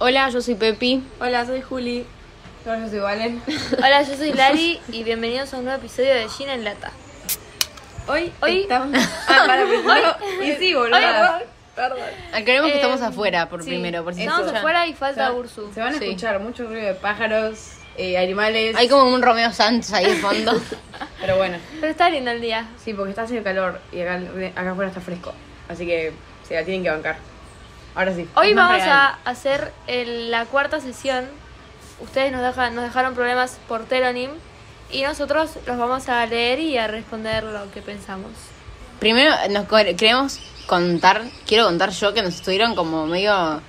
Hola, yo soy Pepi. Hola, soy Juli. Hola, yo soy Valen. Hola, yo soy Lali y bienvenidos a un nuevo episodio de Gina en Lata. Hoy, Hoy- estamos... Ah, para primero. Y sí, boludo. Hoy- Perdón. Aclaremos que Eh, estamos afuera por sí, primero, por si Estamos afuera y falta Se Ursu. Se van a Sí. escuchar mucho ruido de pájaros, eh, animales. Hay como un Romeo Santos ahí de fondo. Pero bueno, Pero está lindo el día. sí, porque está haciendo calor y acá, acá afuera está fresco. Así que se la tienen que bancar. Ahora sí. Hoy vamos real. a hacer el- la cuarta sesión. Ustedes nos, dejan, nos dejaron problemas por Telonym y nosotros los vamos a leer y a responder lo que pensamos. Primero nos queremos contar, quiero contar yo que nos estuvieron como medio,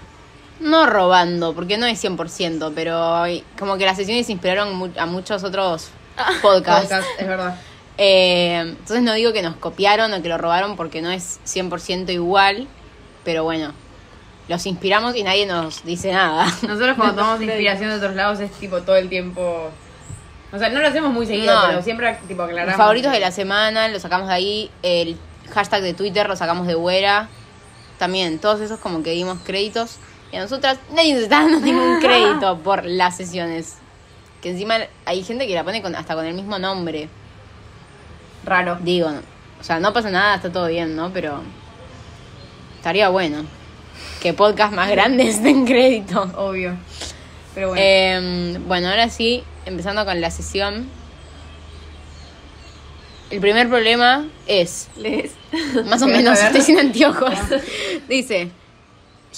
no robando, porque no es 100%, pero como que las sesiones inspiraron mu- a muchos otros podcasts. Podcast, es verdad. Eh, entonces no digo que nos copiaron o que lo robaron porque no es 100% igual, pero bueno, los inspiramos y nadie nos dice nada. Nosotros cuando tomamos inspiración de otros lados es tipo todo el tiempo. O sea, no lo hacemos muy seguido, No. pero siempre tipo aclaramos. Los favoritos de la semana los sacamos de ahí, el hashtag de Twitter lo sacamos de Güera, también, todos esos como que dimos créditos. Y a nosotras nadie nos está dando ningún crédito por las sesiones. Que encima hay gente que la pone con, hasta con el mismo nombre. Raro. Digo, o sea, no pasa nada, está todo bien, ¿no? Pero estaría bueno que podcast más grandes den crédito. Obvio. Pero bueno. Eh, bueno, ahora sí, empezando con la sesión. El primer problema es, Les. más o ¿Querés menos, estoy sin anteojos. Dice,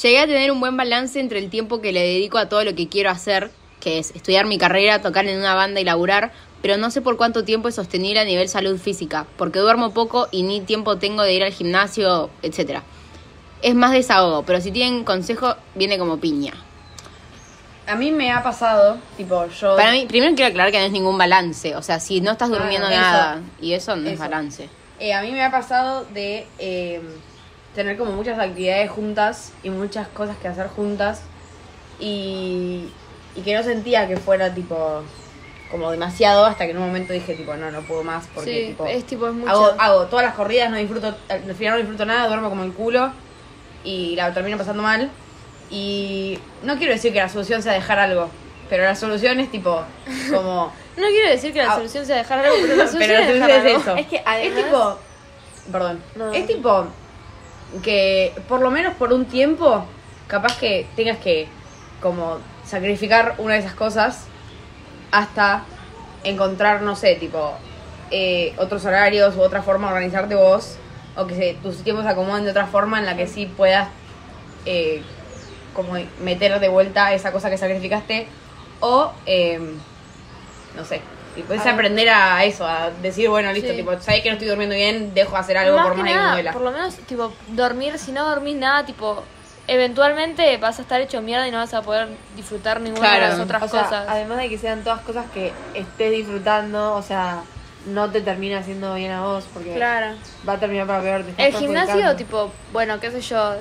llegué a tener un buen balance entre el tiempo que le dedico a todo lo que quiero hacer, que es estudiar mi carrera, tocar en una banda y laburar, pero no sé por cuánto tiempo es sostenible a nivel salud física, porque duermo poco y ni tiempo tengo de ir al gimnasio, etcétera. Es más desahogo, pero si tienen consejo, viene como piña. a mí me ha pasado, tipo, yo. Para mí, primero quiero aclarar que no es ningún balance. O sea, si no estás durmiendo eso. nada y eso no es Eso. balance. Eh, a mí me ha pasado de eh, tener como muchas actividades juntas y muchas cosas que hacer juntas y, y que no sentía que fuera tipo como demasiado hasta que en un momento dije tipo no, no puedo más porque sí, tipo, es tipo, es mucho. hago, hago todas las corridas, no disfruto, al final no disfruto nada, duermo como el culo y la termino pasando mal y no quiero decir que la solución sea dejar algo, pero la solución es tipo como... No quiero decir que la Ah. solución sea dejar algo, pero la solución Pero la es dejar es algo. eso. Es que además- Es tipo. Perdón. No. Es tipo. Que por lo menos por un tiempo. Capaz que tengas que. Como. Sacrificar una de esas cosas. Hasta encontrar, no sé, tipo. eh, otros horarios u otra forma de organizarte vos. O que se, tus tiempos se acomoden de otra forma en la que sí puedas. eh, como meter de vuelta esa cosa que sacrificaste. O. em, no sé. Y puedes aprender a eso, a decir, bueno, listo, Sí. tipo, sabes que no estoy durmiendo bien, dejo de hacer algo más por que más nada, por lo menos, tipo, dormir, si no dormís nada, tipo, eventualmente vas a estar hecho mierda y no vas a poder disfrutar ninguna de las otras O sea, cosas. además de que sean todas cosas que estés disfrutando, o sea, no te termina haciendo bien a vos porque Claro. va a terminar para peor. te El gimnasio, tipo, bueno, qué sé yo,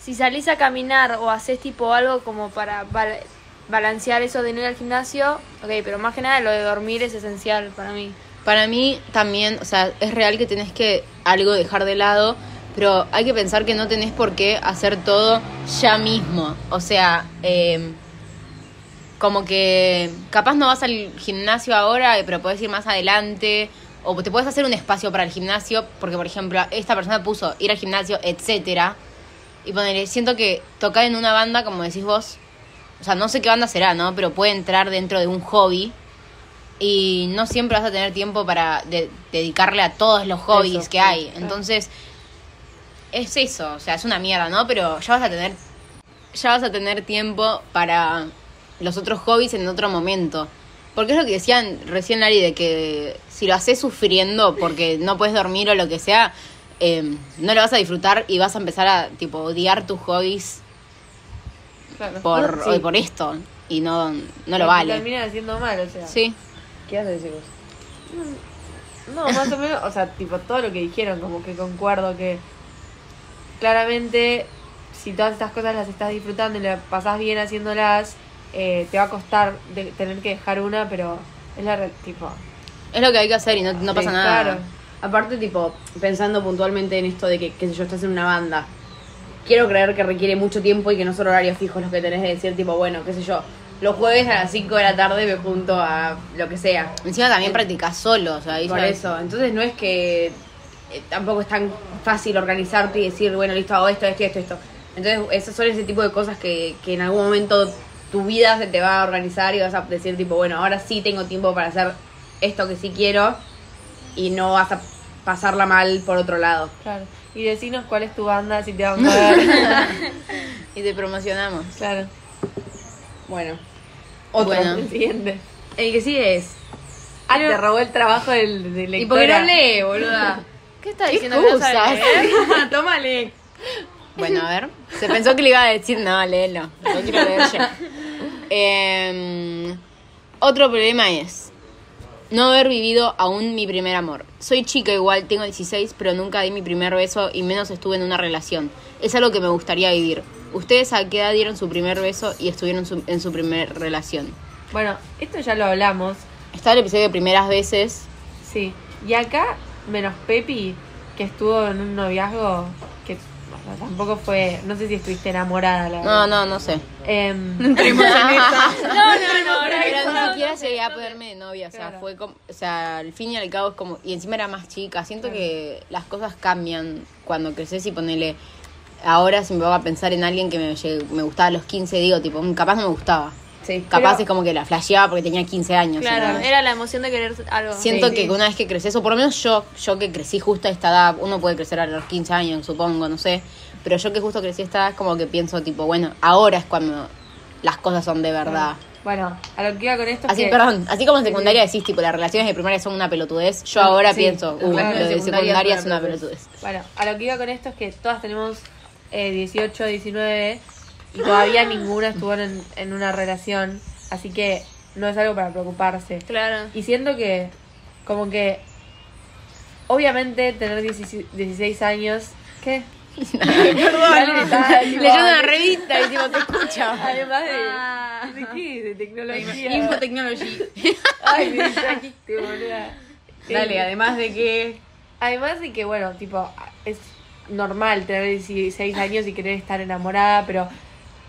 si salís a caminar o haces tipo algo como para bal- balancear eso de no ir al gimnasio, ok, pero más que nada lo de dormir es esencial para mí. Para mí también, o sea, es real que tenés que algo dejar de lado, pero hay que pensar que no tenés por qué hacer todo ya mismo. O sea, eh, como que capaz no vas al gimnasio ahora, eh, pero podés ir más adelante. O te puedes hacer un espacio para el gimnasio, porque por ejemplo, esta persona puso ir al gimnasio, etcétera. Y ponerle, siento que tocar en una banda, como decís vos, o sea, no sé qué banda será, ¿no? Pero puede entrar dentro de un hobby. Y no siempre vas a tener tiempo para de- dedicarle a todos los hobbies Eso, que sí, hay. Entonces, es eso, o sea, es una mierda, ¿no? Pero ya vas a tener ya vas a tener tiempo para los otros hobbies en otro momento. Porque es lo que decían recién Lari de que si lo haces sufriendo porque no puedes dormir o lo que sea, eh, no lo vas a disfrutar y vas a empezar a tipo odiar tus hobbies por, Sí. por esto y no, no lo vale. Termina haciendo mal, o sea. Sí. ¿Qué haces, chicos? No, más o menos, o sea, tipo todo lo que dijeron, como que concuerdo que claramente si todas estas cosas las estás disfrutando y las pasás bien haciéndolas, eh, te va a costar de tener que dejar una, pero es la re- tipo. Es lo que hay que hacer y no, no pasa nada. Claro. Aparte, tipo, pensando puntualmente en esto de que, qué sé yo, estás en una banda. quiero creer que requiere mucho tiempo y que no son horarios fijos los que tenés de decir, tipo, bueno, qué sé yo, los jueves a las 5 de la tarde me junto a lo que sea. Encima también practicas solo, o sea, ahí Por eso, entonces no es que eh, tampoco es tan fácil organizarte y decir, bueno, listo, hago esto, esto, esto, esto. Entonces, esos son ese tipo de cosas que, que en algún momento tu vida se te va a organizar y vas a decir, tipo, bueno, ahora sí tengo tiempo para hacer esto que sí quiero y no vas a pasarla mal por otro lado. Claro. Y decinos cuál es tu banda, si te van a ver. Y te promocionamos. claro. Bueno, otro. Bueno. El siguiente. El que sigue es. Ah, te robó el trabajo del, del ¿Y por qué lectora. no lee, boluda? ¿Qué estás ¿Qué diciendo? que no? Tómale. Bueno, a ver. Se pensó que le iba a decir, no, léelo. Lo quiero leer yo. Em, otro problema es no haber vivido aún mi primer amor. Soy chica igual, tengo 16, pero nunca di mi primer beso y menos estuve en una relación. Es algo que me gustaría vivir. ¿Ustedes a qué edad dieron su primer beso y estuvieron su- en su primer relación? Bueno, esto ya lo hablamos. Está el episodio de primeras veces. Sí. Y acá, menos Pepi, que estuvo en un noviazgo que tampoco fue. No sé si estuviste enamorada, la No, verdad. no, no sé. Em, No, no, no, no. Pero ni siquiera llegué a ponerme de novia, o sea, Claro. fue como, o sea, al fin y al cabo es como, y encima era más chica, siento que las cosas cambian cuando creces y ponele, ahora si me voy a pensar en alguien que me, me gustaba a los 15, digo, tipo, mm, capaz no me gustaba, Sí. capaz Pero- es como que la flasheaba porque tenía 15 años. Claro, era la emoción de querer algo. Siento Sí, que sí. una vez que creces, o por lo menos yo, yo que crecí justo a esta edad, uno puede crecer a los 15 años, supongo, no sé, pero yo que justo crecí a esta edad es como que pienso, tipo, bueno, ahora es cuando las cosas son de verdad. bueno, a lo que iba con esto es Así, que- perdón, así como en secundaria decís, tipo, las relaciones de primaria son una pelotudez, yo ahora pienso, uh, lo de secundaria es una pelotudez. Bueno, a lo que iba con esto es que todas tenemos eh, 18, 19 y todavía ninguna estuvo en, en una relación, así que no es algo para preocuparse. Claro. Y siento que, como que, obviamente tener 16, 16 años, ¿qué? Perdón, Leyendo una revista y tipo, te escucha. Además de, Ah. ¿de qué? De tecnología. Infotechnology. Ay, me boluda. Dale, Eh, además de que. Además de que, bueno, tipo, es normal tener 16 años y querer estar enamorada, pero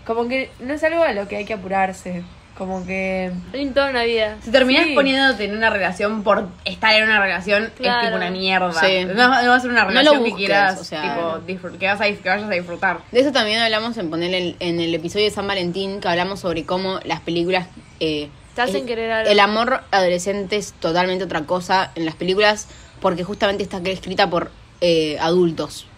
como que no es algo a lo que hay que apurarse. Como que... En toda una vida. Si terminás Sí. poniéndote en una relación por estar en una relación, es tipo una mierda. Sí. No, no va a ser una No lo relación que busques, quieras, o sea. tipo, que, vas a, que vayas a disfrutar. De eso también hablamos en poner en, en el episodio de San Valentín, que hablamos sobre cómo las películas... eh, Te hacen el, querer algo. El amor adolescente es totalmente otra cosa en las películas porque justamente está escrita por eh, adultos.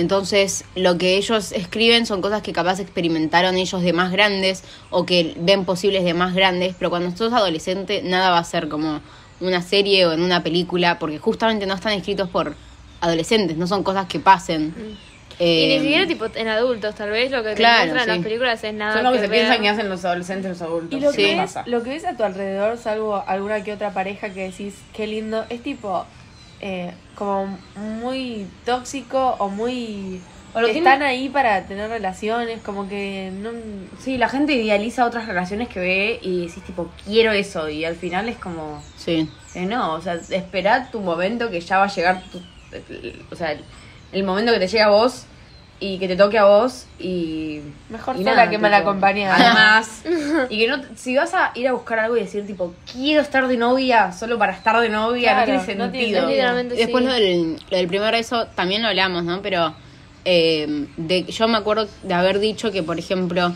Entonces, lo que ellos escriben son cosas que capaz experimentaron ellos de más grandes o que ven posibles de más grandes, pero cuando sos adolescente nada va a ser como una serie o en una película porque justamente no están escritos por adolescentes, no son cosas que pasen. Y Eh, ni siquiera tipo en adultos, tal vez lo que te claro, muestran en sí. las películas es nada Son lo que, que se piensan que hacen los adolescentes los adultos. Y lo, Sí. que pasa. lo que ves a tu alrededor, salvo alguna que otra pareja que decís, qué lindo, es tipo eh, como muy tóxico o muy... O lo están ahí para tener relaciones, como que no... Sí, la gente idealiza otras relaciones que ve y decís, tipo, quiero eso. Y al final es como, Sí. eh, no, o sea, espera tu momento que ya va a llegar, tu- el- o sea, el, el momento que te llega a vos y que te toque a vos y... Mejor y sola que mal acompañada. Además, y que no, si vas a ir a buscar algo y decir, tipo, quiero estar de novia solo para estar de novia, Claro, no tiene no tiene sentido. Literalmente Y después sí. lo, del, lo del primer beso también lo hablamos, ¿no? Pero eh, de, yo me acuerdo de haber dicho que, por ejemplo,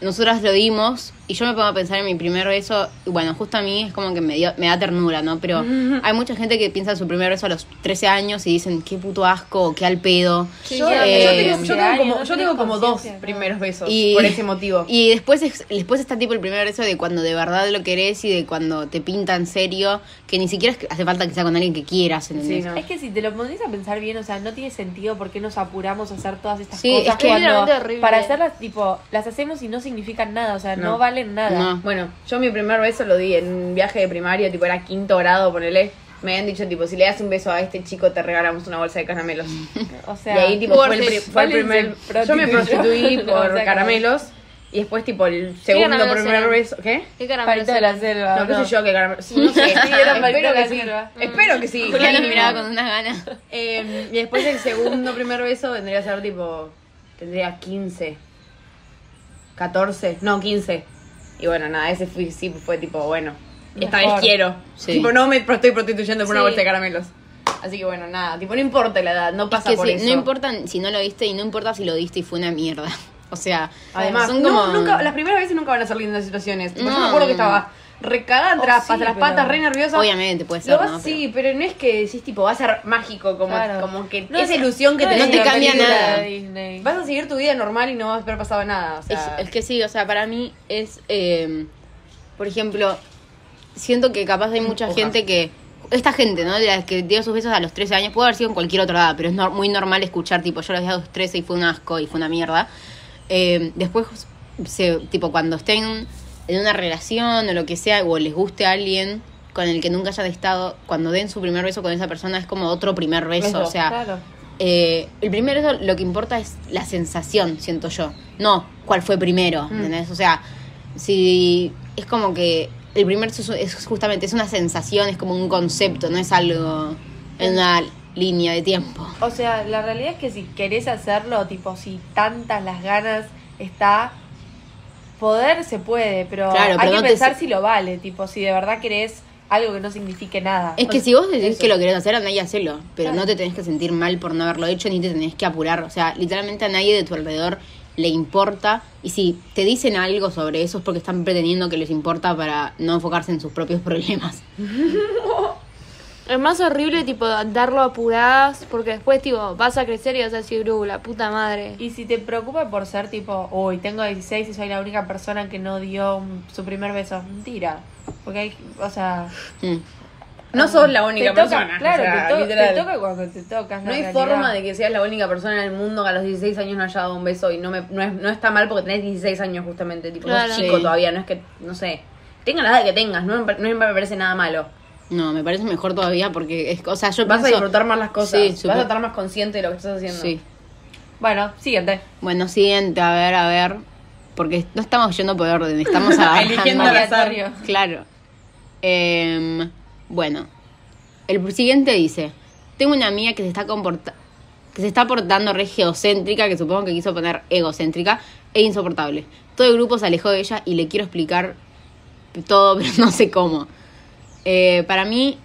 nosotras lo dimos y yo me pongo a pensar en mi primer beso y bueno, justo a mí es como que me, dio, me da ternura, ¿no? Pero hay mucha gente que piensa en su primer beso a los 13 años y dicen, qué puto asco, qué al pedo. Sí, Yo- sí, Yo Eh, tengo, yo tengo como, no yo tenés tengo como dos primeros besos Y- por ese motivo. Y después, es- después está tipo el primer beso de cuando de verdad lo querés y de cuando te pinta en serio, que ni siquiera hace falta que sea con alguien que quieras, ¿entendés? Sí, no. Es que si te lo pones a pensar bien, o sea, no tiene sentido por qué nos apuramos a hacer todas estas Sí, cosas es que cuando para hacerlas, tipo, las hacemos y no significan nada, o sea, no, No. Valen nada. No. Bueno, yo mi primer beso lo di en un viaje de primario, tipo era quinto grado, ponele. Me habían dicho, tipo, si le das un beso a este chico, te regalamos una bolsa de caramelos. O sea, y ahí, tipo, fue el, fue el primer. Yo me prostituí por o sea, caramelos. Y después, tipo, el segundo caramelos primer eran? beso. ¿Qué? ¿Qué caramelo Palito de la selva. No, qué no. sé yo, qué caramelos. Sí, no sé. Sí, Espero que sí. selva. Espero que sí. Julián nos miraba con unas ganas. Eh, y después el segundo primer beso vendría a ser tipo. tendría 15, 14, no, 15. Y bueno, nada, ese fue, sí fue tipo, bueno, esta Mejor. vez quiero. Sí. Tipo, no me estoy prostituyendo por una Sí. bolsa de caramelos. Así que bueno, nada, tipo, no importa la edad, no Es pasa que por sí, eso. no importa si no lo viste y no importa si lo diste y fue una mierda. O sea, Además, son no, como... nunca, las primeras veces nunca van a ser lindas situaciones. Tipo, Yo No, me acuerdo que estaba recagada Oh, las, sí, las pero- patas, re nerviosa. Obviamente puede ser, ¿no? Sí, pero no es que decís, tipo, va a ser mágico, como, Claro. como que No esa es- ilusión que no tenés de te la cambia nada. Disney. Vas a seguir tu vida normal y no vas a haber pasado nada. O sea, Es, es que sí, o sea, para mí es, eh, por ejemplo, siento que capaz hay mucha gente que, esta gente, ¿no? De las que dio sus besos a los 13 años, puede haber sido en cualquier otra edad, pero es nor- muy normal escuchar, tipo, yo los di a los 13 y fue un asco y fue una mierda. Eh, después, se, tipo, cuando estén en una relación o lo que sea, o les guste a alguien con el que nunca hayan estado, cuando den su primer beso con esa persona es como otro primer beso, Beso, o sea, Claro. eh, el primero eso lo que importa es la sensación, siento yo. No cuál fue primero, ¿entendés? O sea, si es como que el primer beso es, es justamente, es una sensación, es como un concepto, no es algo en una línea de tiempo. O sea, la realidad es que si querés hacerlo, tipo, si tantas las ganas está, poder se puede, pero Claro, hay pero que no pensar si lo vale, tipo, si de verdad querés algo que no signifique nada. Es que si vos decís eso. que lo querés hacer, andá y hacelo. Pero Claro. no te tenés que sentir mal por no haberlo hecho, ni te tenés que apurar. O sea, literalmente a nadie de tu alrededor le importa. Y si te dicen algo sobre eso es porque están pretendiendo que les importa para no enfocarse en sus propios problemas. Es más horrible, tipo, darlo a apuradas, porque después, tipo, vas a crecer y vas a decir, uh, la puta madre. Y si te preocupa por ser tipo, uy, tengo 16 y soy la única persona que no dio un- su primer beso, mentira. Porque hay, o sea, Mm. no sos la te única toca, persona. claro, o sea, te, to- literal. te toca cuando te tocas. No hay forma de que seas la única persona en el mundo que a los 16 años no haya dado un beso y no, me, no, es, no está mal porque tenés 16 años justamente, tipo, Claro. sos chico Sí. todavía, no es que, no sé, tenga la edad que tengas, no, me- no me parece nada malo. No, me parece mejor todavía porque, es, o sea, yo Vas a disfrutar más las cosas, Sí, vas a estar más consciente de lo que estás haciendo. Sí. Bueno, siguiente. Bueno, siguiente, a ver, a ver. Porque no estamos yendo por orden, estamos. Eligiendo al azar. Claro. Em, bueno, el siguiente dice: Tengo una amiga que se está comporta que se está portando re geocéntrica, que supongo que quiso poner egocéntrica, e insoportable. Todo el grupo se alejó de ella y le quiero explicar todo, pero no sé cómo. Eh, para mí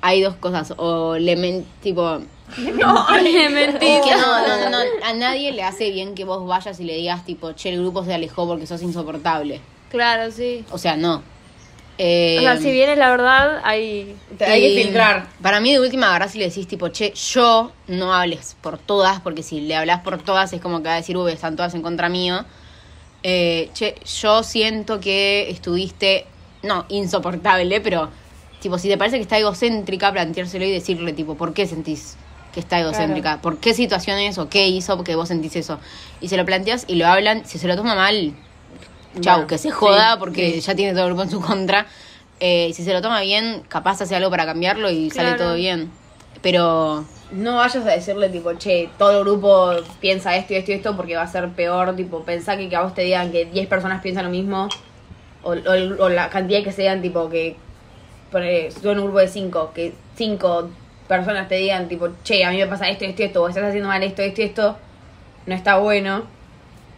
hay dos cosas. O le men tipo. Mentira. Es que no, no, no, no, a nadie le hace bien que vos vayas y le digas tipo, che, el grupo se alejó porque sos insoportable. Claro, sí. O sea, no. Eh, O sea, si bien es la verdad, hay... Te- hay que filtrar. Para mí, de última, agarrás y le decís, tipo, che, yo no hables por todas, porque si le hablas por todas es como que va a decir, uy, están todas en contra mío. Eh, che, yo siento que estuviste, no, insoportable, pero, tipo, si te parece que está egocéntrica, planteárselo y decirle, tipo, ¿por qué sentís que está egocéntrica? ¿Por qué situaciones o qué hizo que vos sentís eso? Y se lo planteas y lo hablan, si se lo toma mal, chau, Bueno, que se joda sí, porque sí. ya tiene todo el grupo en su contra. Eh, si se lo toma bien, capaz hace algo para cambiarlo y sale todo bien. Pero No vayas a decirle, tipo, che, todo el grupo piensa esto y esto y esto porque va a ser peor. Tipo, pensá que, que a vos te digan que 10 personas piensan lo mismo. O, o- o la cantidad que sean, tipo, que. Si tú en un grupo de 5, que 5 personas te digan, tipo, che, a mí me pasa esto esto esto, o estás haciendo mal esto, esto esto. No está bueno.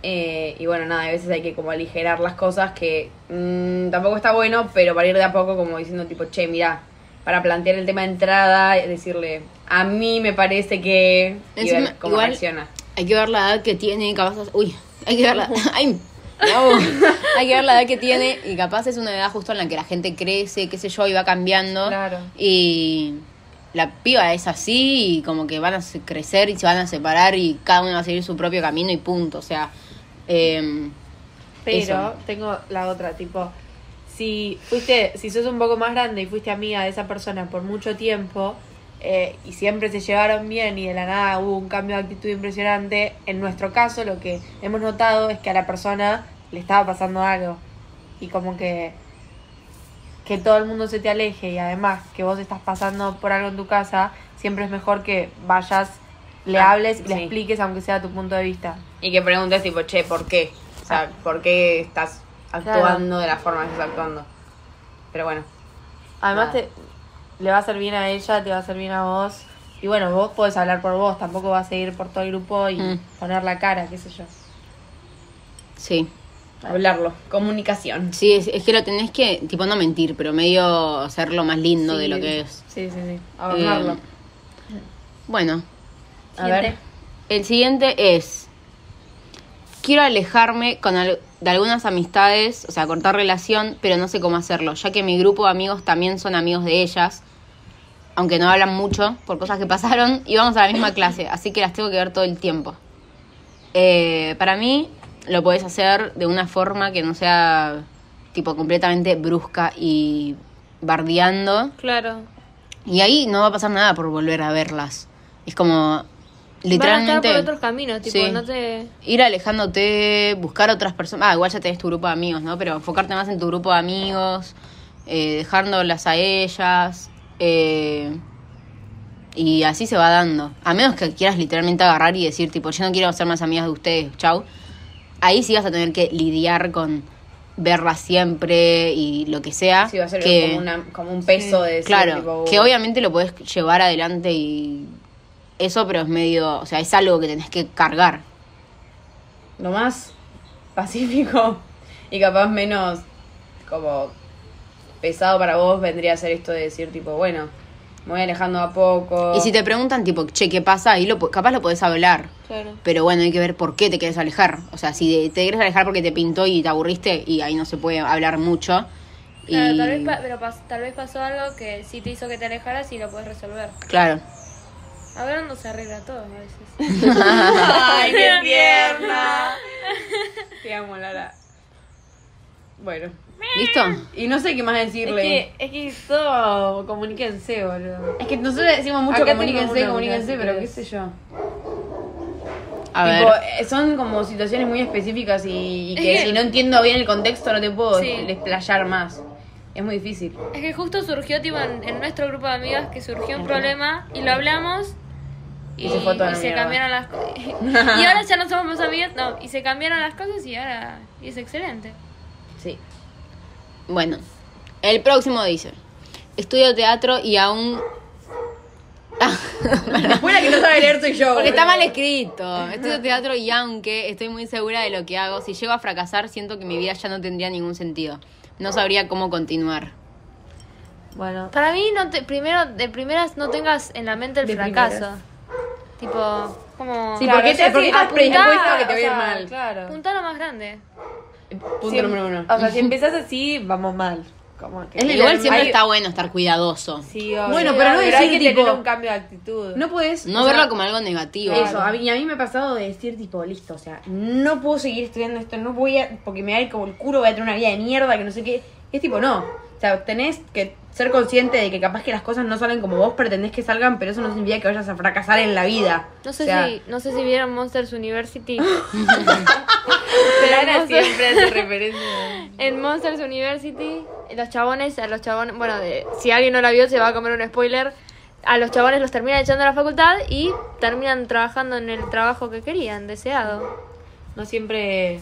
Eh, y bueno, nada, a veces hay que como aligerar las cosas que mm, tampoco está bueno, pero para ir de a poco como diciendo tipo, che, mira, para plantear el tema de entrada, decirle, a mí me parece que... Y ver cómo igual- reacciona. hay que ver la edad que tiene capaz... Uy, hay que ver la... Ay, hay que ver la edad que tiene y capaz es una edad justo en la que la gente crece, qué sé yo, y va cambiando. Claro. Y la piba es así y como que van a crecer y se van a separar y cada uno va a seguir su propio camino y punto. O sea... em, Pero Eso. tengo la otra, tipo, si fuiste, si sos un poco más grande y fuiste amiga de esa persona por mucho tiempo eh, y siempre se llevaron bien y de la nada hubo un cambio de actitud impresionante, en nuestro caso lo que hemos notado es que a la persona le estaba pasando algo y como que que todo el mundo se te aleje y además que vos estás pasando por algo en tu casa, siempre es mejor que vayas, le Ah, hables y le expliques aunque sea tu punto de vista. Y que preguntes tipo, che, ¿por qué? O sea, ¿por qué estás actuando de la forma que estás actuando? Pero bueno. Además Nada. te, le va a hacer bien a ella, te va a hacer bien a vos Y bueno, vos podés hablar por vos, tampoco vas a ir por todo el grupo y Mm. poner la cara, qué sé yo. Sí. Hablarlo. Comunicación. Sí, es, es que lo tenés que, tipo, no mentir, pero medio hacerlo más lindo de lo que es. Sí, sí, sí. Hablarlo. Eh, Bueno, a ver. El siguiente es, quiero alejarme con al- de algunas amistades, o sea, cortar relación, pero no sé cómo hacerlo, ya que mi grupo de amigos también son amigos de ellas, aunque no hablan mucho por cosas que pasaron, y vamos a la misma clase, así que las tengo que ver todo el tiempo. Eh, para mí, lo podés hacer de una forma que no sea, tipo, completamente brusca y bardeando. Claro. Y ahí no va a pasar nada por volver a verlas. Es como, Van a estar literalmente, por otros caminos, tipo, Sí. no te... ir alejándote, buscar otras personas. Ah, igual ya tenés tu grupo de amigos, ¿no? Pero enfocarte más en tu grupo de amigos, eh, dejándolas a ellas. eh, y así se va dando. A menos que quieras literalmente agarrar y decir, tipo, yo no quiero ser más amigas de ustedes, chau. Ahí sí vas a tener que lidiar con verlas siempre y lo que sea. Sí, va a ser que, como, una, como un peso de decir, Claro, tipo, que obviamente lo podés llevar adelante y eso, pero es medio, o sea, es algo que tenés que cargar. lo más pacífico y capaz menos como pesado para vos vendría a ser esto de decir tipo, bueno, me voy alejando a poco. Y si te preguntan, tipo, che, ¿qué pasa? Ahí lo, capaz lo podés hablar. Claro. Pero bueno, hay que ver por qué te quieres alejar. O sea, si te quieres alejar porque te pintó y te aburriste, y ahí no se puede hablar mucho. Claro, y... tal vez, pa- pero tal vez pasó algo que sí te hizo que te alejaras y lo puedes resolver. Claro. Hablando se arregla todo a veces. ¡Ay, qué tierna! Te amo, Lara. Bueno, ¿Listo? y no sé qué más Es decirle. que, es que todo comuníquense, boludo. Es que nosotros decimos mucho Acá comuníquense, uno, comuníquense, pero qué sé yo. A Tipo, ver. eh, son como situaciones muy específicas y, y que si no entiendo bien el contexto no te puedo Sí. desplayar más. Es muy difícil. Es que justo surgió, tipo, en, en nuestro grupo de amigas que surgió un problema y lo hablamos y, Y se fue toda la y se mierda. cambiaron las cosas. y ahora ya no somos más amigas, no, y se cambiaron las cosas y ahora y es excelente. Sí. Bueno, el próximo dice: Estudio teatro y aún. La que no sabe leer soy yo. Porque está mal escrito. Estudio teatro y aunque estoy muy segura de lo que hago, si llego a fracasar, siento que mi vida ya no tendría ningún sentido. No sabría cómo continuar. Bueno, Para mí, no te, primero, de primeras no tengas en la mente el De fracaso. primeras. Tipo, como... Sí, ¿por qué te- ya por qué si estás apuntá, predispuesto a que te o sea, mal? Claro. Apuntá lo más grande. Punto Si- número uno. O sea, si empezás así, vamos mal. Como que Es Igual siempre hay- está bueno estar cuidadoso. Sí, obvio. Bueno, pero no hay decir, que tipo- tener un cambio de actitud. No puedes. No verlo como algo negativo. Eso, a mí, a mí me ha pasado de decir, tipo, listo, o sea, no puedo seguir estudiando esto, no voy a, porque me va a ir como el culo, voy a tener una vida de mierda, que no sé qué. Es tipo, no. O sea, tenés que ser consciente de que capaz que las cosas no salen como vos pretendés que salgan, pero eso no significa que vayas a fracasar en la vida. No sé O sea, si no sé si vieron Monsters University. Clara siempre hace referencia. En Monsters University, los chabones, a los chabones, bueno, de- si alguien no la vio se va a comer un spoiler. A los chabones los terminan echando a la facultad y terminan trabajando en el trabajo que querían, deseado. No siempre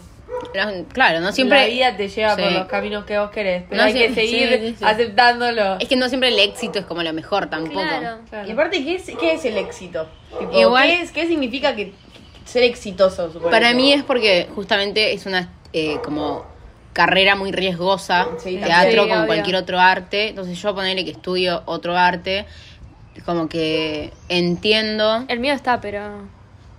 Pero, claro, no siempre. la vida te lleva por los caminos que vos querés, pero No, hay sí, que seguir sí, sí, sí. aceptándolo. Es que no siempre el éxito es como lo mejor tampoco. Claro. Claro. Y aparte, ¿qué es, qué es el éxito? Tipo, Igual- ¿qué, es, ¿Qué significa que ser exitoso? Para mí es porque justamente es una eh, como carrera muy riesgosa, Sí, teatro como obvio. cualquier otro arte. Entonces yo ponerle que estudio otro arte, como que entiendo, El mío está, pero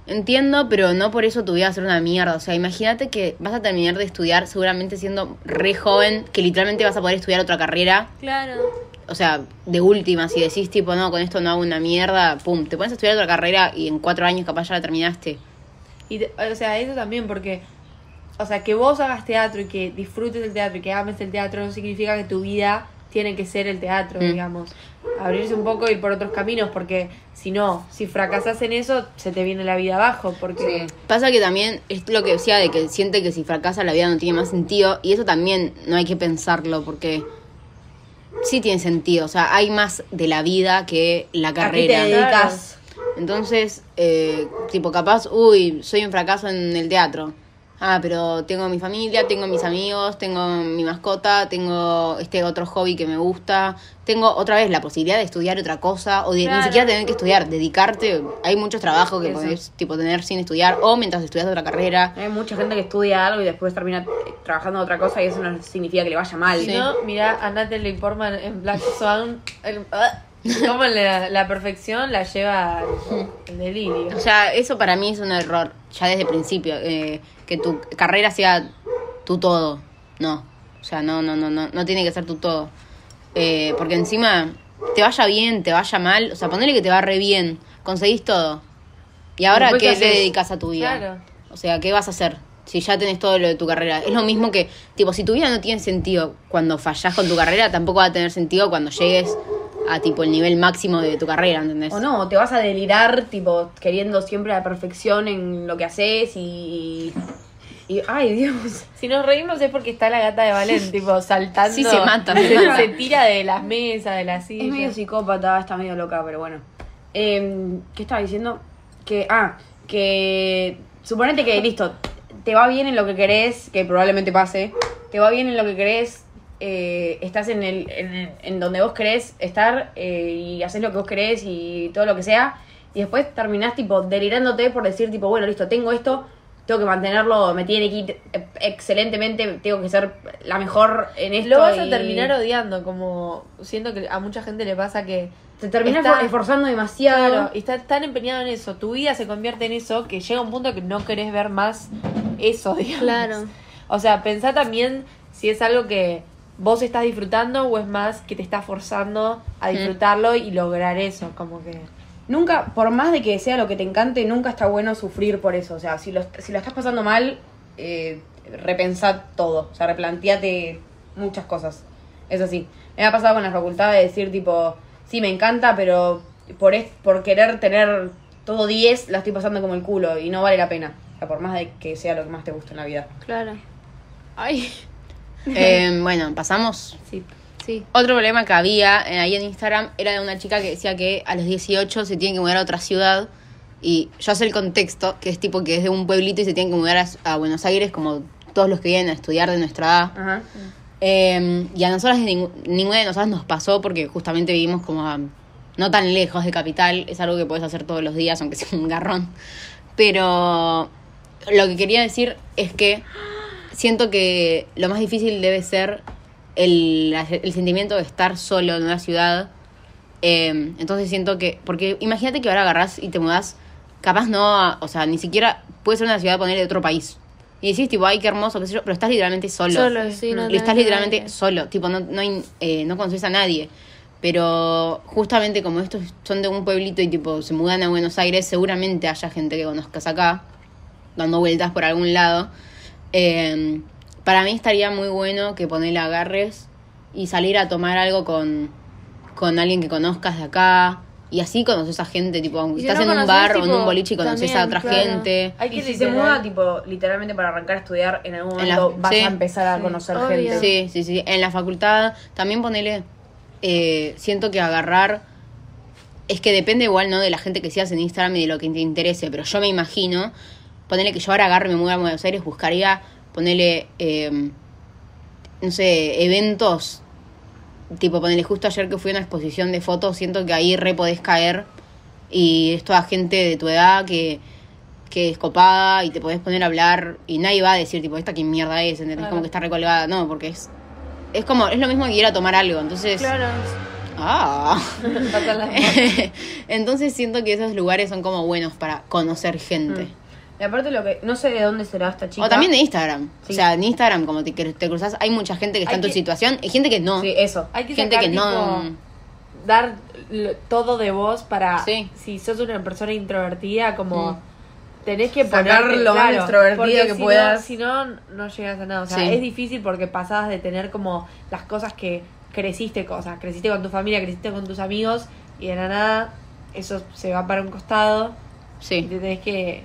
entiendo, pero no por eso tu vida va a ser una mierda. O sea, imagínate que vas a terminar de estudiar seguramente siendo re joven, que literalmente vas a poder estudiar otra carrera. claro. O sea, de última, si decís tipo, no, con esto no hago una mierda, pum, te pones a estudiar otra carrera y en cuatro años capaz ya la terminaste. Y te- o sea, eso también porque o sea, que vos hagas teatro y que disfrutes del teatro y que ames el teatro no significa que tu vida tiene que ser el teatro, Mm. digamos. Abrirse un poco y ir por otros caminos porque si no, si fracasas en eso, se te viene la vida abajo porque Pasa que también es lo que decía de que siente que si fracasa la vida no tiene más sentido y eso también no hay que pensarlo porque sí tiene sentido, o sea, hay más de la vida que la ¿A qué te carrera. dedicas? Entonces, eh, tipo capaz, uy, soy un fracaso en el teatro. Ah, pero tengo mi familia, tengo mis amigos, tengo mi mascota, tengo este otro hobby que me gusta, tengo otra vez la posibilidad de estudiar otra cosa o de ni siquiera tener que estudiar, dedicarte. Hay muchos trabajos que Eso. podés tipo tener sin estudiar o mientras estudias otra carrera. Hay mucha gente que estudia algo y después termina eh, trabajando en otra cosa y eso no significa que le vaya mal. Si no, mira a Natalie Portman en Black Swan. el- ah, Cómo la, la perfección la lleva al delirio. O sea, eso para mí es un error, ya desde el principio, eh, que tu carrera sea tu todo. No, o sea, no, no, no, no, no tiene que ser tu todo. Eh, porque encima, te vaya bien, te vaya mal, o sea, ponele que te va re bien, conseguís todo. ¿Y ahora Después, qué ¿qué le dedicas a tu vida? Claro. O sea, ¿qué vas a hacer? Si ya tenés todo lo de tu carrera. Es lo mismo que, tipo, si tu vida no tiene sentido cuando fallás con tu carrera, tampoco va a tener sentido cuando llegues a, tipo, el nivel máximo de tu carrera, ¿entendés? O no, te vas a delirar, tipo, queriendo siempre la perfección en lo que haces y. y ay, Dios. Si nos reímos es porque está la gata de Valen, tipo, saltando. Sí, se mata, se Se, mata. se tira de las mesas, de las Es medio sillas. psicópata, está medio loca, pero bueno. Eh, ¿Qué estaba diciendo? Que, ah, que suponete que listo, te va bien en lo que querés, que probablemente pase, te va bien en lo que querés, eh, estás en, el, en, en donde vos querés estar eh, y haces lo que vos querés y todo lo que sea, y después terminás tipo delirándote por decir tipo, bueno, listo, tengo esto, tengo que mantenerlo, me tiene que ir excelentemente, tengo que ser la mejor en esto. Lo vas a terminar odiando, como siento que a mucha gente le pasa que Te terminás está- esforzando demasiado. Claro, y estás tan empeñado en eso, tu vida se convierte en eso que llega un punto que no querés ver más eso, digamos. Claro. O sea, pensá también si es algo que vos estás disfrutando o es más que te está forzando a disfrutarlo y lograr eso, como que... Nunca, por más de que sea lo que te encante, nunca está bueno sufrir por eso. O sea, si lo, si lo estás pasando mal, eh, repensá todo. O sea, replanteate muchas cosas. Es así. Me ha pasado con la facultad de decir, tipo, sí, me encanta, pero por, es, por querer tener todo 10, la estoy pasando como el culo y no vale la pena. O sea, por más de que sea lo que más te gusta en la vida. Claro. Ay. Eh, bueno, pasamos. Sí. Sí. Otro problema que había eh, ahí en Instagram era de una chica que decía que a los 18 se tiene que mudar a otra ciudad. Y yo sé el contexto, que es tipo que es de un pueblito y se tiene que mudar a, a Buenos Aires, como todos los que vienen a estudiar de nuestra edad. Ajá. Eh, y a nosotras, ninguna de nosotras nos pasó porque justamente vivimos como a- no tan lejos de capital. Es algo que puedes hacer todos los días, aunque sea un garrón. Pero lo que quería decir es que siento que lo más difícil debe ser el, el sentimiento de estar solo en una ciudad. Eh, entonces siento que, porque imagínate que ahora agarrás y te mudás, capaz no, o sea, ni siquiera puede ser una ciudad poner de otro país. Y decís, tipo, ay, qué hermoso, qué sé yo, pero estás literalmente solo. Solo, sí, no Y estás nadie. literalmente solo, tipo, no, no, hay, eh, no conoces a nadie. Pero justamente como estos son de un pueblito y tipo se mudan a Buenos Aires, seguramente haya gente que conozcas acá, dando vueltas por algún lado. Eh, para mí estaría muy bueno que ponerle agarres y salir a tomar algo con, con alguien que conozcas de acá. Y así conoces a gente, tipo, aunque si estás no en un bar o en un boliche y conoces a otra claro. gente. Hay que Y si se muda, tipo, literalmente para arrancar a estudiar, en algún En la- momento vas sí. a empezar a Sí, conocer obvio. gente. Sí, sí, sí. En la facultad también ponele. eh, siento que agarrar. Es que depende igual, ¿no? De la gente que sigas en Instagram y de lo que te interese. Pero yo me imagino. Ponele que yo ahora agarre y me mude a Buenos Aires, buscaría. Ponele. eh, no sé, eventos. Tipo, ponele justo ayer que fui a una exposición de fotos. Siento que ahí re podés caer. Y es toda gente de tu edad que que es copada y te podés poner a hablar y nadie va a decir tipo esta quién mierda es, ¿entendés? Claro. Como que está recolgada, no, porque es es como es lo mismo que ir a tomar algo, entonces Claro. ah. Entonces siento que esos lugares son como buenos para conocer gente. Y aparte lo que, no sé de dónde será esta chica. O también de Instagram. Sí. O sea, en Instagram como te, te cruzas, hay mucha gente que está Hay en tu que- situación y gente que no. Sí, eso. Hay que gente sacar, que no dar todo de vos para Sí. si sos una persona introvertida como Mm. tenés que Sacar ponerte- lo más claro, extrovertida que si puedas. no, si no no llegas a nada o sea Sí. es difícil porque pasás de tener como las cosas que creciste cosas creciste con tu familia creciste con tus amigos y de la nada eso se va para un costado y Sí. te tenés que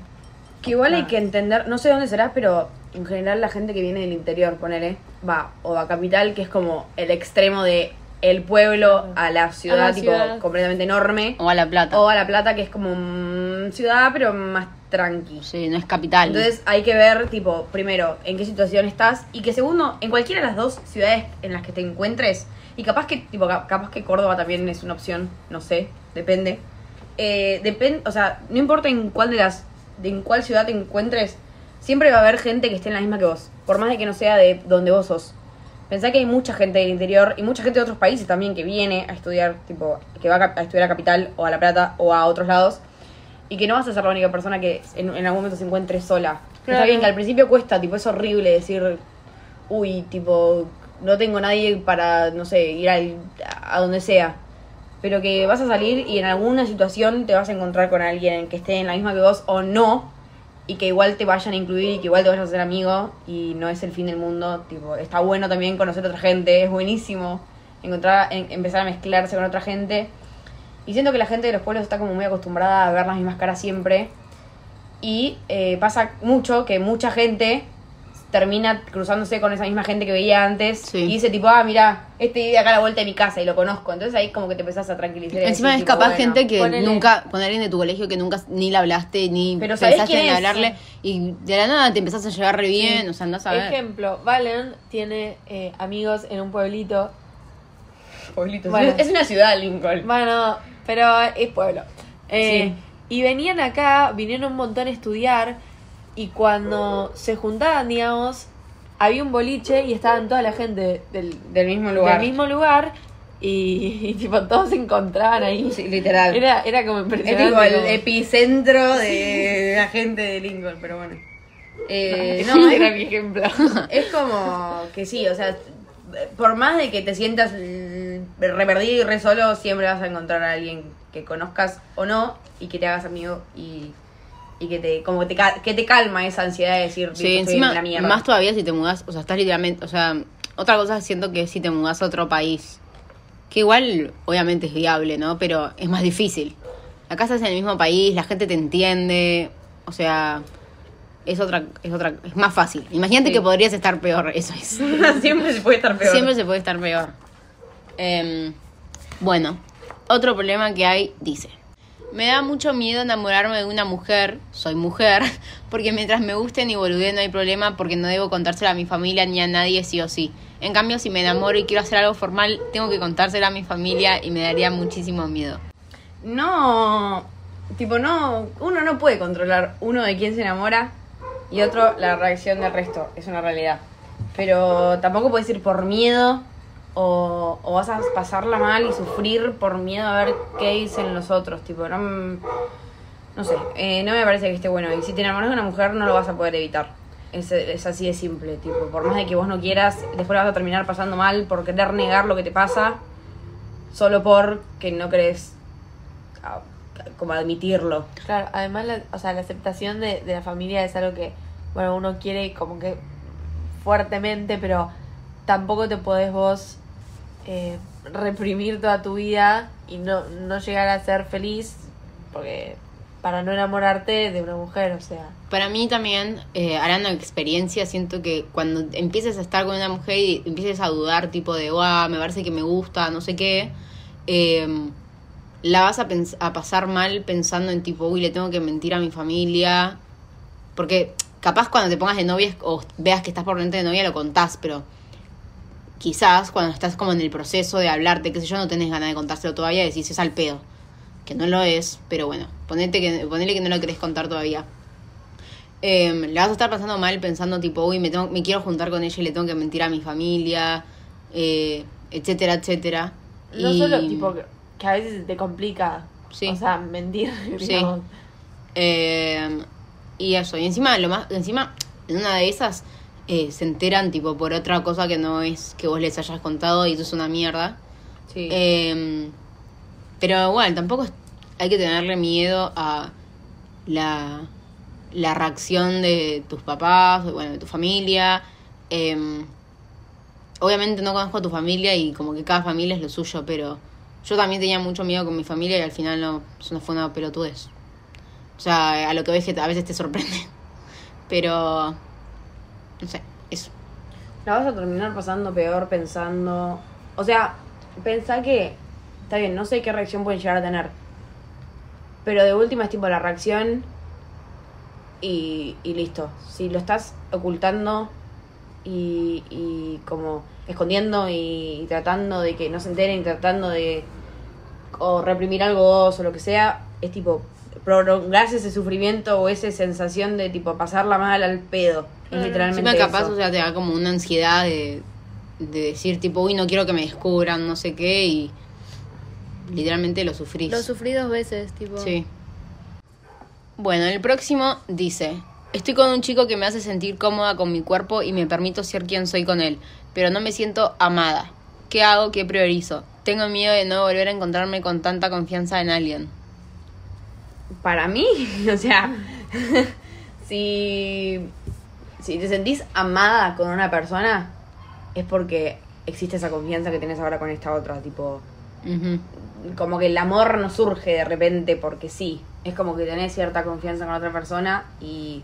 Que igual hay Ah. que entender, no sé dónde será, pero en general la gente que viene del interior, ponele, va, o a capital, que es como el extremo de el pueblo a la ciudad, A la tipo, ciudad. completamente enorme. O a La Plata. O a La Plata, que es como mm, ciudad, pero más tranqui. Sí, no es capital. Entonces hay que ver, tipo, primero, en qué situación estás y que segundo, en cualquiera de las dos ciudades en las que te encuentres, y capaz que, tipo, ca- capaz que Córdoba también es una opción, no sé, depende. Eh, depende, o sea, no importa en cuál de las, de en cuál ciudad te encuentres, siempre va a haber gente que esté en la misma que vos, por más de que no sea de donde vos sos. Pensá que hay mucha gente del interior y mucha gente de otros países también que viene a estudiar, tipo, que va a, estudiar a Capital o a La Plata o a otros lados y que no vas a ser la única persona que en, en algún momento se encuentre sola. Claro. Está bien que al principio cuesta, tipo, es horrible decir, uy, tipo, no tengo nadie para, no sé, ir al- a donde sea. Pero que vas a salir y en alguna situación te vas a encontrar con alguien que esté en la misma que vos o no, y que igual te vayan a incluir y que igual te vayas a ser amigo y no es el fin del mundo. Tipo, está bueno también conocer a otra gente, es buenísimo encontrar, en- empezar a mezclarse con otra gente. Y siento que la gente de los pueblos está como muy acostumbrada a ver las mismas caras siempre. Y eh, pasa mucho que mucha gente termina cruzándose con esa misma gente que veía antes Sí. y dice tipo, ah, mira, este vive acá a la vuelta de mi casa y lo conozco. Entonces ahí como que te empezás a tranquilizar. Encima decir, es tipo, capaz bueno, gente que ponele- nunca, poner alguien de tu colegio que nunca ni le hablaste, ni Pero ¿sabés pensaste quién en es? hablarle, y de la nada te empezás a llevar re bien, o sea, andás a ver. Ejemplo, Valen tiene eh, amigos en un pueblito. pueblitos. Bueno. Es una ciudad, Lincoln. Bueno, pero es pueblo. Eh, Sí. Y venían acá, vinieron un montón a estudiar. Y cuando se juntaban, digamos, había un boliche y estaban toda la gente del, Del mismo lugar. del mismo lugar. Y, y, tipo todos se encontraban ahí. Sí, literal. Era, era como es impresionante. tipo el epicentro de la gente de Lincoln, pero bueno. Eh, no, no, era es, mi ejemplo. es como que sí, o sea, por más de que te sientas eh, re perdido y re solo, siempre vas a encontrar a alguien que conozcas o no y que te hagas amigo y, y que te como que te, que te calma esa ansiedad de decir, Sí, "Listo, estoy encima, en la mierda. más todavía si te mudas, o sea, estás literalmente, o sea, otra cosa siento que si te mudas a otro país, que igual obviamente es viable, ¿no? Pero es más difícil. Acá estás en el mismo país, la gente te entiende, o sea, es otra, es otra, es más fácil. Imagínate Sí. que podrías estar peor, eso es. siempre se puede estar peor. Siempre se puede estar peor. Em, bueno, otro problema que hay, dice. Me da mucho miedo enamorarme de una mujer, soy mujer, porque mientras me guste ni boludeen no hay problema porque no debo contárselo a mi familia ni a nadie sí o sí. En cambio, si me enamoro y quiero hacer algo formal, tengo que contárselo a mi familia y me daría muchísimo miedo. No, tipo, no, uno no puede controlar uno de quién se enamora y otro la reacción del resto, es una realidad. Pero tampoco puedes ir por miedo o, vas a pasarla mal y sufrir por miedo a ver qué dicen los otros, tipo, no, no sé, eh, no me parece que esté bueno. Y si te enamoras de una mujer no lo vas a poder evitar. Es, es así de simple, tipo, por más de que vos no quieras, después vas a terminar pasando mal por querer negar lo que te pasa, solo porque no querés a- como admitirlo. Claro, además, la, o sea, la aceptación de, de la familia es algo que, bueno, uno quiere como que fuertemente, pero tampoco te podés vos eh, reprimir toda tu vida y no, no llegar a ser feliz, porque para no enamorarte de una mujer, o sea. Para mí también, eh, hablando de experiencia, siento que cuando empieces a estar con una mujer y empieces a dudar, tipo de, guau, me parece que me gusta, no sé qué, eh, la vas a, a pasar mal pensando en tipo, uy, le tengo que mentir a mi familia. Porque capaz cuando te pongas de novia o veas que estás por ponerte de novia lo contás, pero quizás cuando estás como en el proceso de hablarte, qué sé yo, no tenés ganas de contárselo todavía, decís, es al pedo. Que no lo es, pero bueno, ponete que, ponele que no lo querés contar todavía. Eh, la vas a estar pasando mal pensando tipo, uy, me, tengo, me quiero juntar con ella y le tengo que mentir a mi familia, eh, etcétera, etcétera. No Y- solo tipo que, a veces te complica, Sí. o sea, mentir, Sí. digamos. Eh, y eso, y encima, lo más, encima, en una de esas eh, se enteran tipo por otra cosa que no es que vos les hayas contado y eso es una mierda. Sí. Eh, pero bueno, tampoco hay que tenerle miedo a la, la reacción de tus papás, bueno, de tu familia. Eh, obviamente no conozco a tu familia y como que cada familia es lo suyo, pero yo también tenía mucho miedo con mi familia y al final no, eso no fue una pelotudez. O sea, a lo que ves que a veces te sorprende. Pero, no sé, eso. La vas a terminar pasando peor pensando. O sea, pensá que. Está bien, no sé qué reacción pueden llegar a tener. Pero de última es tipo la reacción y, y listo. Si lo estás ocultando y, y como escondiendo y, tratando de que no se enteren, tratando de o reprimir algo vos o lo que sea, es tipo prolongarse ese sufrimiento o esa sensación de tipo pasarla mal al pedo. Es literalmente Encima capaz, eso. o sea, te da como una ansiedad de, de decir tipo, uy, no quiero que me descubran, no sé qué, y literalmente lo sufrís. Lo sufrí dos veces, tipo. Sí. Bueno, el próximo dice, estoy con un chico que me hace sentir cómoda con mi cuerpo y me permito ser quien soy con él, pero no me siento amada. ¿Qué hago? ¿Qué priorizo? Tengo miedo de no volver a encontrarme con tanta confianza en alguien. Para mí, o sea, si, si te sentís amada con una persona, es porque existe esa confianza que tenés ahora con esta otra, tipo, como que el amor no surge de repente porque sí, es como que tenés cierta confianza con otra persona y,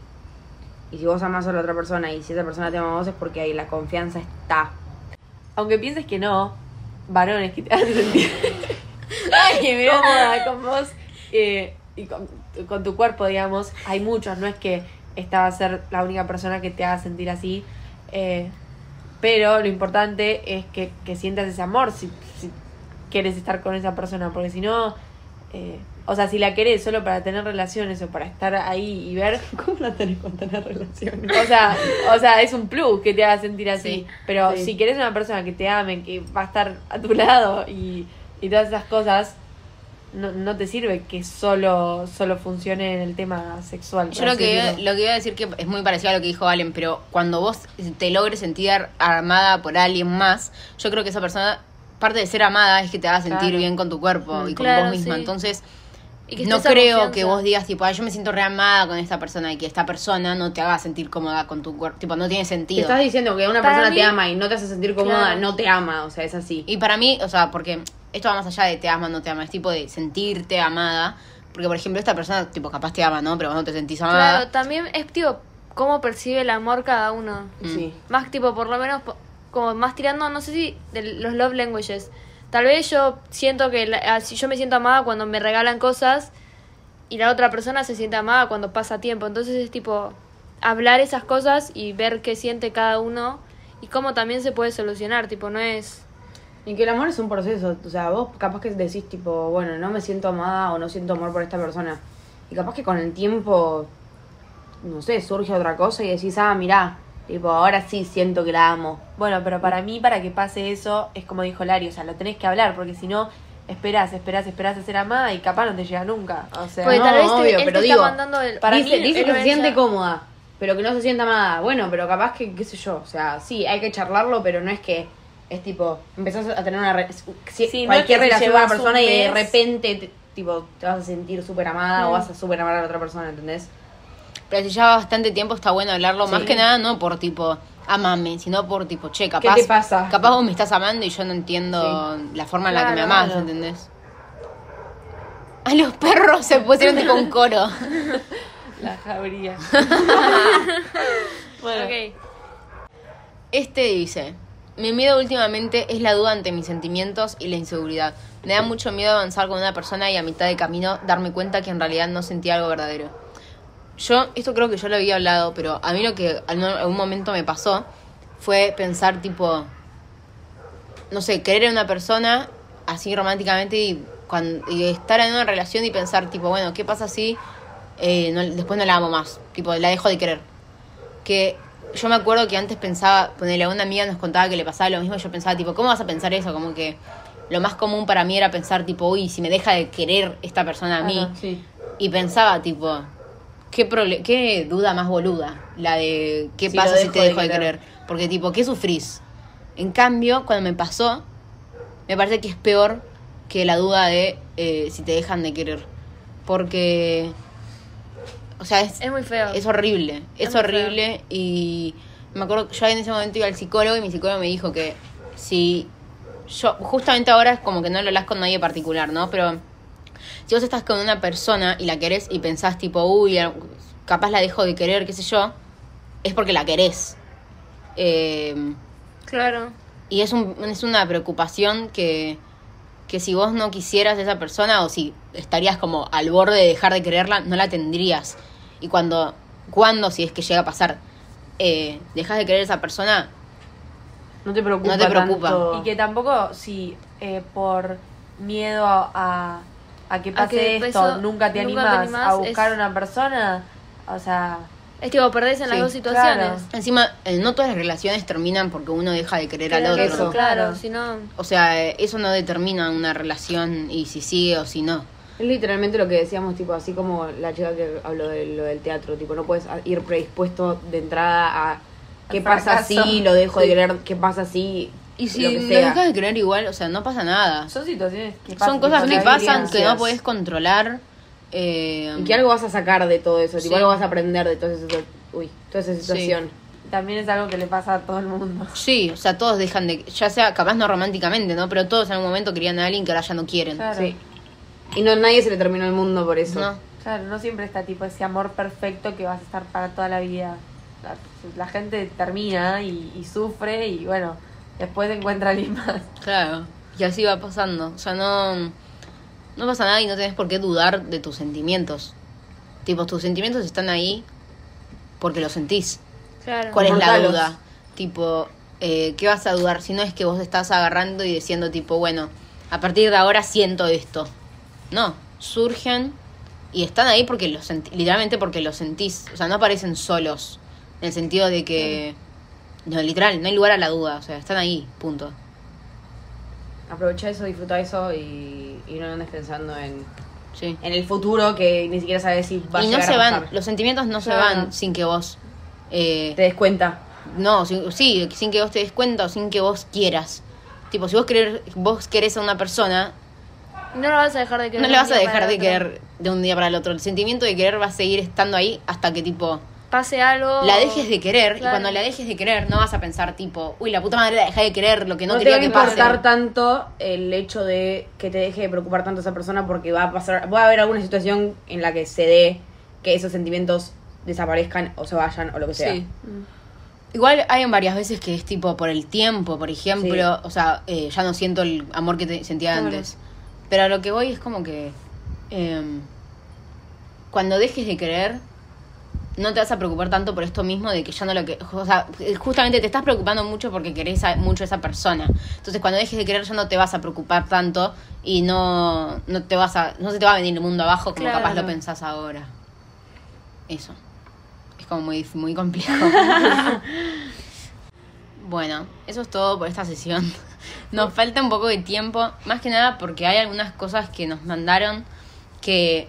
y si vos amás a la otra persona y si esa persona te ama a vos es porque ahí la confianza está. Aunque pienses que no, varones que te hacen sentir cómoda con vos. Eh, y con, con tu cuerpo, digamos, hay muchos, no es que esta va a ser la única persona que te haga sentir así, eh, pero lo importante es que, que sientas ese amor si, si quieres estar con esa persona, porque si no, eh, o sea, si la querés solo para tener relaciones o para estar ahí y ver, ¿Cómo la tenés con tener relaciones? o sea, o sea, es un plus que te haga sentir así. Sí, pero sí. si querés una persona que te ame, que va a estar a tu lado y, y todas esas cosas, no, no te sirve que solo, solo funcione en el tema sexual. Yo lo que, lo que iba a decir que es muy parecido a lo que dijo Valen, pero cuando vos te logres sentir armada por alguien más, yo creo que esa persona, parte de ser amada es que te haga sentir Claro. bien con tu cuerpo y con vos misma. sí. Entonces, Y que no creo confianza. que vos digas, tipo, "Ay, yo me siento reamada con esta persona y que esta persona no te haga sentir cómoda con tu cuerpo. Tipo, no tiene Te sentido. estás diciendo que una Para persona mí- te ama y no te hace sentir cómoda, Claro. no te ama, o sea, es así. Y para mí, o sea, porque esto va más allá de te ama, no te ama, es tipo de sentirte amada. Porque, por ejemplo, esta persona, tipo, capaz te ama, ¿no? Pero vos no te sentís amada. Claro, también es tipo cómo percibe el amor cada uno. Mm. Sí. Más tipo, por lo menos, como más tirando, no sé si de los love languages. Tal vez yo siento que la- así yo me siento amada cuando me regalan cosas y la otra persona se siente amada cuando pasa tiempo. Entonces es tipo hablar esas cosas y ver qué siente cada uno y cómo también se puede solucionar. Tipo, no es. Y que el amor es un proceso, o sea, vos capaz que decís tipo, bueno, no me siento amada o no siento amor por esta persona. Y capaz que con el tiempo, no sé, surge otra cosa y decís, ah, mirá, tipo, ahora sí siento que la amo. Bueno, pero para mí, para que pase eso, es como dijo Lari, o sea, lo tenés que hablar, porque si no, esperás, esperás, esperás a ser amada y capaz no te llega nunca. O sea, Porque no, tal vez te- obvio, él pero te digo, mandando el. para dice mí, dice que se siente cómoda, pero que no se sienta amada. Bueno, pero capaz que, qué sé yo, o sea, sí, hay que charlarlo, pero no es que es tipo, empezás a tener una re- si- Sí, no cualquier es que relación con una persona y de repente te, tipo, te vas a sentir súper amada o Mm. vas a súper amar a la otra persona, ¿entendés? Pero si lleva bastante tiempo está bueno hablarlo, más que nada no por tipo, amame, sino por tipo, che, capaz. te pasa? Capaz vos me estás amando y yo no entiendo la forma en la que me amás, claro. ¿entendés? A los perros se pusieron tipo un coro. la jabría. bueno, Ok. Este dice, mi miedo últimamente es la duda ante mis sentimientos y la inseguridad. Me da mucho miedo avanzar con una persona y a mitad de camino darme cuenta que en realidad no sentía algo verdadero. Yo, esto creo que yo lo había hablado, pero a mí lo que en algún momento me pasó fue pensar tipo, no sé, querer a una persona así románticamente y, estar en una relación y pensar tipo, bueno, ¿qué pasa si eh, después no la amo más? Tipo, la dejo de querer que yo me acuerdo que antes pensaba, ponerle a una amiga nos contaba que le pasaba lo mismo, yo pensaba, tipo, ¿cómo vas a pensar eso? Como que lo más común para mí era pensar, tipo, uy, si me deja de querer esta persona a mí. Sí. Y pensaba, tipo, ¿qué, qué duda más boluda? La de, ¿qué Si pasa si te de dejo de querer. querer? Porque, tipo, ¿qué sufrís? En cambio, cuando me pasó, me parece que es peor que la duda de eh, si te dejan de querer. Porque, o sea, es, Es muy feo. es horrible, es, horrible y me acuerdo que yo en ese momento iba al psicólogo y mi psicólogo me dijo que si yo, justamente ahora es como que no lo hablas con nadie particular, ¿no? Pero si vos estás con una persona y la querés y pensás tipo, uy, capaz la dejo de querer, qué sé yo, es porque la querés. Eh, Claro. y es, un, es una preocupación que, que si vos no quisieras a esa persona o si estarías como al borde de dejar de quererla, no la tendrías. Y cuando cuando, si es que llega a pasar, eh, dejas de querer a esa persona, No te preocupa. No te preocupa. tanto. Y que tampoco, si eh, por miedo a, a que pase que esto, nunca te nunca te animas animás, a buscar es- una persona, o sea, Es tipo, perdés en las Sí, dos situaciones. claro. encima, eh, no todas las relaciones terminan porque uno deja de querer al otro. Eso. Claro, Claro. si no. O sea, eh, eso no determina una relación y si sigue o si no. Es literalmente lo que decíamos, tipo, así como la chica que habló de lo del teatro, tipo, no puedes ir predispuesto de entrada a qué Al pasa fracaso. si lo dejo de Sí. querer, qué pasa si Y si lo que sea. dejas de querer igual, o sea, no pasa nada. son situaciones que Son pasan. cosas son que pasan que no puedes controlar. Eh, y que algo vas a sacar de todo eso, tipo, Sí. algo vas a aprender de toda esa, situa- uy, toda esa situación. También es algo que le pasa a todo el mundo. Sí, o sea, todos dejan de, ya sea capaz no románticamente, ¿no? Pero todos en algún momento querían a alguien que ahora ya no quieren. Claro. Sí. Y no nadie se le terminó el mundo por eso. No. Claro, no siempre está tipo ese amor perfecto que vas a estar para toda la vida. La, la gente termina y, y sufre y bueno, después encuentra a alguien más. Claro. Y así va pasando. O sea, no, no pasa nada y no tenés por qué dudar de tus sentimientos. Tipo, tus sentimientos están ahí porque los sentís. Claro. ¿Cuál es la duda? Tipo, eh, ¿qué vas a dudar? Si no es que vos estás agarrando y diciendo, tipo, bueno, a partir de ahora siento esto. No, surgen y están ahí porque los senti- literalmente porque los sentís. O sea, no aparecen solos. En el sentido de que. No, literal, no hay lugar a la duda. O sea, están ahí, punto. Aprovecha eso, disfruta eso y, y no andes pensando en, Sí. en el futuro que ni siquiera sabes si va a Y no llegar se a van, pasar. los sentimientos no se Claro. van sin que vos. eh, Te des cuenta. No, sin- sí, sin que vos te des cuenta o sin que vos quieras. Tipo, si vos querés, vos querés a una persona, No lo vas a dejar de querer. no le vas a un día dejar para de otro. querer de un día para el otro. El sentimiento de querer va a seguir estando ahí hasta que, tipo, Pase algo. la dejes de querer. Y cuando la dejes de querer, no vas a pensar, tipo, uy, la puta madre la dejé de querer, lo que no, No, te quería va a que pase. importar tanto el hecho de que te deje de preocupar tanto esa persona porque va a pasar, va a haber alguna situación en la que se dé que esos sentimientos desaparezcan o se vayan o lo que sea. Sí. Igual hay varias veces que es tipo por el tiempo, por ejemplo, Sí. o sea, eh, ya no siento el amor que te sentía Claro. antes. Pero a lo que voy es como que em, cuando dejes de querer, no te vas a preocupar tanto por esto mismo de que ya no lo que... O sea, justamente te estás preocupando mucho porque querés a- mucho a esa persona. Entonces cuando dejes de querer ya no te vas a preocupar tanto y no, no te vas a... No se te va a venir el mundo abajo como Claro. capaz lo pensás ahora. Eso. Es como muy, muy complejo. bueno, eso es todo por esta sesión. Nos falta un poco de tiempo, más que nada porque hay algunas cosas que nos mandaron que,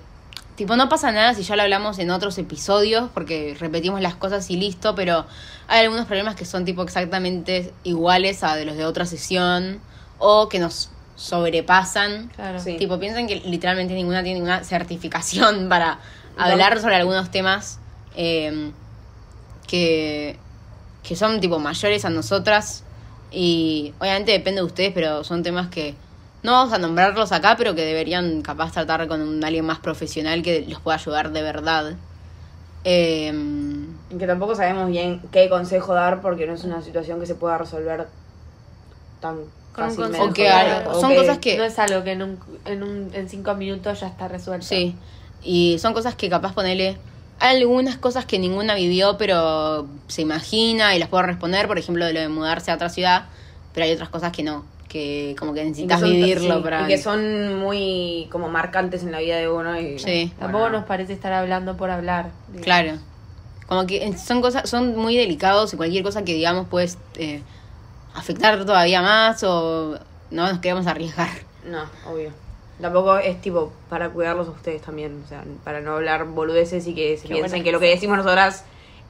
tipo, no pasa nada si ya lo hablamos en otros episodios, porque repetimos las cosas y listo, pero hay algunos problemas que son, tipo, exactamente iguales a de los de otra sesión, o que nos sobrepasan. Claro. Sí. Tipo, piensan que literalmente ninguna tiene ninguna certificación para hablar sobre algunos temas eh, que, que son tipo mayores a nosotras. Y obviamente depende de ustedes, pero son temas que no vamos a nombrarlos acá, pero que deberían capaz tratar con un, alguien más profesional que los pueda ayudar de verdad. Eh, Y que tampoco sabemos bien qué consejo dar porque no es una situación que se pueda resolver tan Con un fácilmente. consejo, o que son cosas que... No es algo que en, un, en, un, en cinco minutos ya está resuelto. Sí, y son cosas que capaz ponerle hay algunas cosas que ninguna vivió, pero se imagina y las puedo responder, por ejemplo, de lo de mudarse a otra ciudad, pero hay otras cosas que no, que como que necesitas son- vivirlo sí, para... Y que son muy como marcantes en la vida de uno. Y, Sí. Tampoco nos parece estar hablando por hablar. digamos. Claro. Como que son cosas, son muy delicados y cualquier cosa que digamos puede eh, afectar todavía más o no nos queremos arriesgar. No, obvio. Tampoco es tipo para cuidarlos a ustedes también, o sea, para no hablar boludeces y que se Qué piensen que lo que decimos nosotras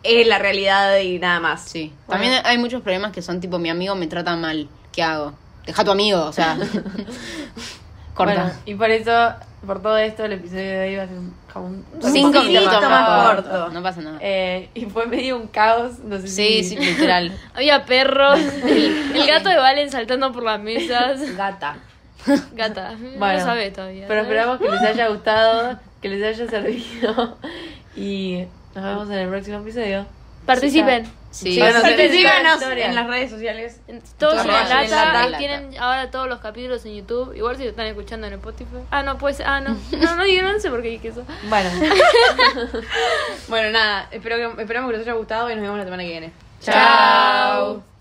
es la realidad y nada más. Sí. Bueno. También hay muchos problemas que son tipo mi amigo me trata mal, ¿qué hago? Deja a tu amigo, o sea. Corta. Bueno, y por eso, por todo esto, el episodio de hoy va a ser un- como un, un Cinco minutos más más corto. corto. No pasa nada. Eh, y fue medio un caos, no sé Sí, si... sí, literal. Había perros. El, el gato de Valen saltando por las mesas. Gata. Gata. No Bueno, lo sabes todavía. Pero ¿sabes? esperamos que les haya gustado, que les haya servido. Y nos vemos en el próximo episodio. Participen. Sí. Bueno, síganos en las redes sociales. En- Todos en Todos lata, y tienen ahora todos los capítulos en YouTube. Igual si lo están escuchando en Spotify. Ah, no, pues, ah, no. No, no digo, no sé por qué dije eso. Bueno, Bueno, nada, espero que, esperamos que les haya gustado y nos vemos la semana que viene. Chao.